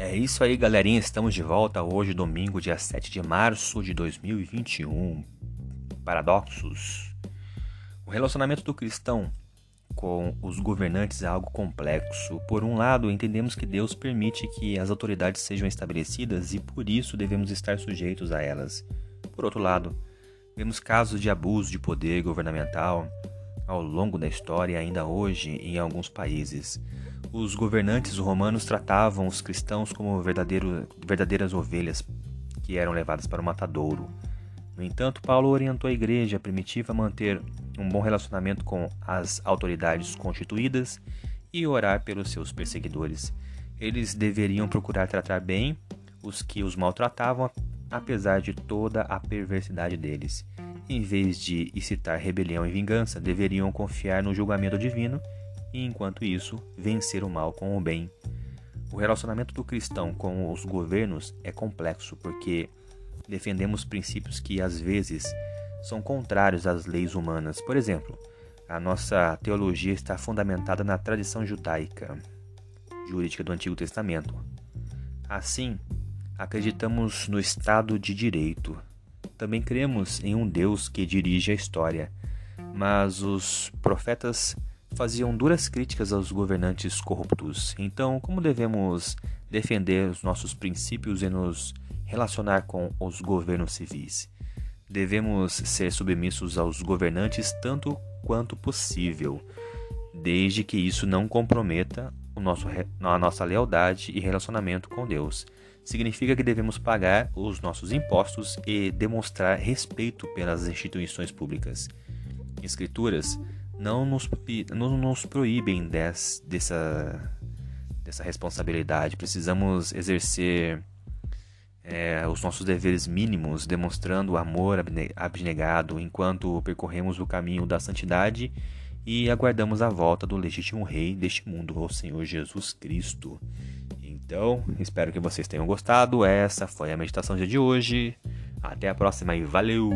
É isso aí, galerinha. Estamos de volta hoje, domingo, dia 7 de março de 2021. Paradoxos. O relacionamento do cristão com os governantes é algo complexo. Por um lado, entendemos que Deus permite que as autoridades sejam estabelecidas e por isso devemos estar sujeitos a elas. Por outro lado, vemos casos de abuso de poder governamental ao longo da história, ainda hoje, em alguns países. Os governantes romanos tratavam os cristãos como verdadeiras ovelhas que eram levadas para o matadouro. No entanto, Paulo orientou a igreja primitiva a manter um bom relacionamento com as autoridades constituídas e orar pelos seus perseguidores. Eles deveriam procurar tratar bem os que os maltratavam, apesar de toda a perversidade deles. Em vez de incitar rebelião e vingança, deveriam confiar no julgamento divino e, enquanto isso, vencer o mal com o bem. O relacionamento do cristão com os governos é complexo porque defendemos princípios que, às vezes, são contrários às leis humanas. Por exemplo, a nossa teologia está fundamentada na tradição judaica, jurídica do Antigo Testamento. Assim, acreditamos no Estado de Direito. Também cremos em um Deus que dirige a história. Mas os profetas faziam duras críticas aos governantes corruptos. Então, como devemos defender os nossos princípios e nos relacionar com os governos civis? Devemos ser submissos aos governantes tanto quanto possível, desde que isso não comprometa nosso, a nossa lealdade e relacionamento com Deus. Significa que devemos pagar os nossos impostos e demonstrar respeito pelas instituições públicas. Escrituras não nos, não nos proíbem des, dessa, dessa responsabilidade. Precisamos exercer é, os nossos deveres mínimos, demonstrando amor abnegado enquanto percorremos o caminho da santidade e aguardamos a volta do legítimo Rei deste mundo, o Senhor Jesus Cristo. Então, espero que vocês tenham gostado. Essa foi a meditação de hoje. Até a próxima e valeu!